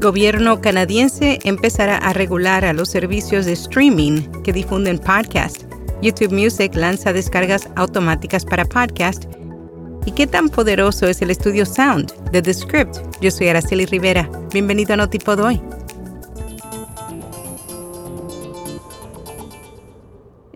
gobierno canadiense empezará a regular a los servicios de streaming que difunden podcast. YouTube Music lanza descargas automáticas para podcast. ¿Y qué tan poderoso es el estudio Sound de The Script? Yo soy Araceli Rivera. Bienvenido a Notipod hoy.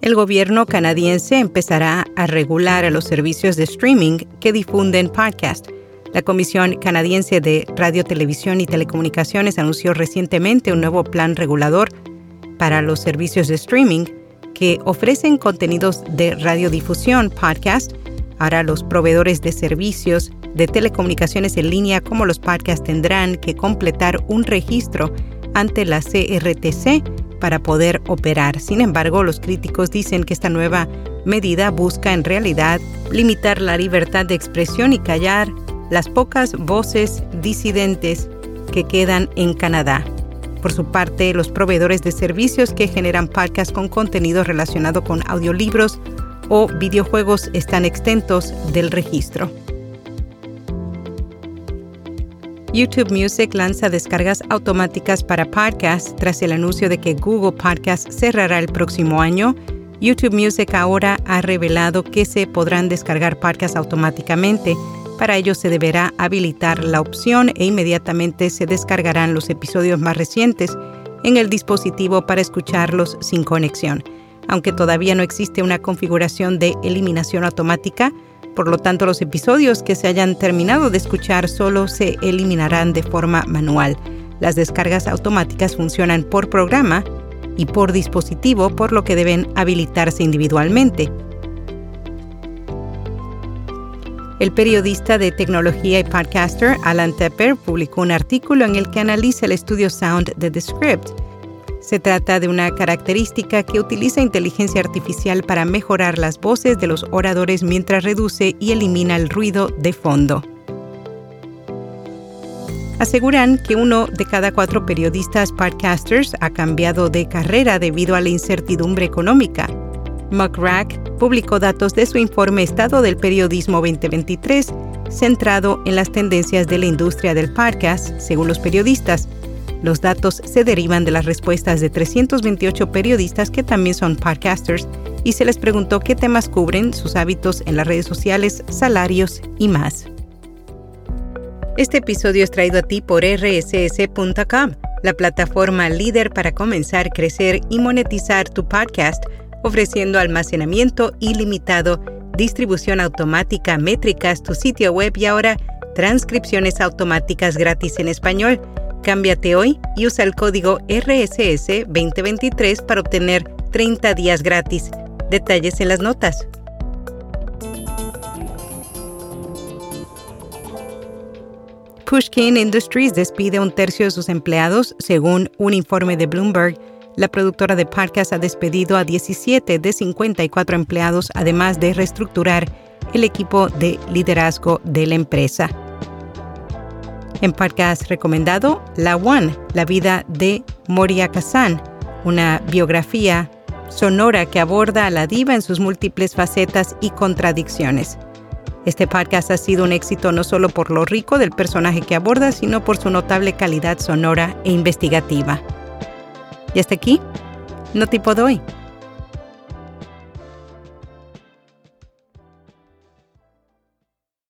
El gobierno canadiense empezará a regular a los servicios de streaming que difunden podcast. La Comisión Canadiense de Radio, Televisión y Telecomunicaciones anunció recientemente un nuevo plan regulador para los servicios de streaming que ofrecen contenidos de radiodifusión, podcast. Ahora los proveedores de servicios de telecomunicaciones en línea como los podcasts tendrán que completar un registro ante la CRTC para poder operar. Sin embargo, los críticos dicen que esta nueva medida busca en realidad limitar la libertad de expresión y callar las pocas voces disidentes que quedan en Canadá. Por su parte, los proveedores de servicios que generan podcasts con contenido relacionado con audiolibros o videojuegos están exentos del registro. YouTube Music lanza descargas automáticas para podcasts tras el anuncio de que Google Podcasts cerrará el próximo año. YouTube Music ahora ha revelado que se podrán descargar podcasts automáticamente para ello se deberá habilitar la opción e inmediatamente se descargarán los episodios más recientes en el dispositivo para escucharlos sin conexión. Aunque todavía no existe una configuración de eliminación automática, por lo tanto los episodios que se hayan terminado de escuchar solo se eliminarán de forma manual. Las descargas automáticas funcionan por programa y por dispositivo, por lo que deben habilitarse individualmente. El periodista de tecnología y podcaster Alan Tepper publicó un artículo en el que analiza el estudio Sound de The Script. Se trata de una característica que utiliza inteligencia artificial para mejorar las voces de los oradores mientras reduce y elimina el ruido de fondo. Aseguran que uno de cada cuatro periodistas podcasters ha cambiado de carrera debido a la incertidumbre económica. McRack publicó datos de su informe Estado del Periodismo 2023, centrado en las tendencias de la industria del podcast, según los periodistas. Los datos se derivan de las respuestas de 328 periodistas que también son podcasters y se les preguntó qué temas cubren, sus hábitos en las redes sociales, salarios y más. Este episodio es traído a ti por rss.com, la plataforma líder para comenzar, crecer y monetizar tu podcast ofreciendo almacenamiento ilimitado, distribución automática, métricas, tu sitio web y ahora transcripciones automáticas gratis en español. Cámbiate hoy y usa el código RSS 2023 para obtener 30 días gratis. Detalles en las notas. Pushkin Industries despide un tercio de sus empleados, según un informe de Bloomberg la productora de podcast ha despedido a 17 de 54 empleados, además de reestructurar el equipo de liderazgo de la empresa. En podcast recomendado, La One, la vida de Moria Kazan, una biografía sonora que aborda a la diva en sus múltiples facetas y contradicciones. Este podcast ha sido un éxito no solo por lo rico del personaje que aborda, sino por su notable calidad sonora e investigativa. Y hasta aquí, no tipo doy.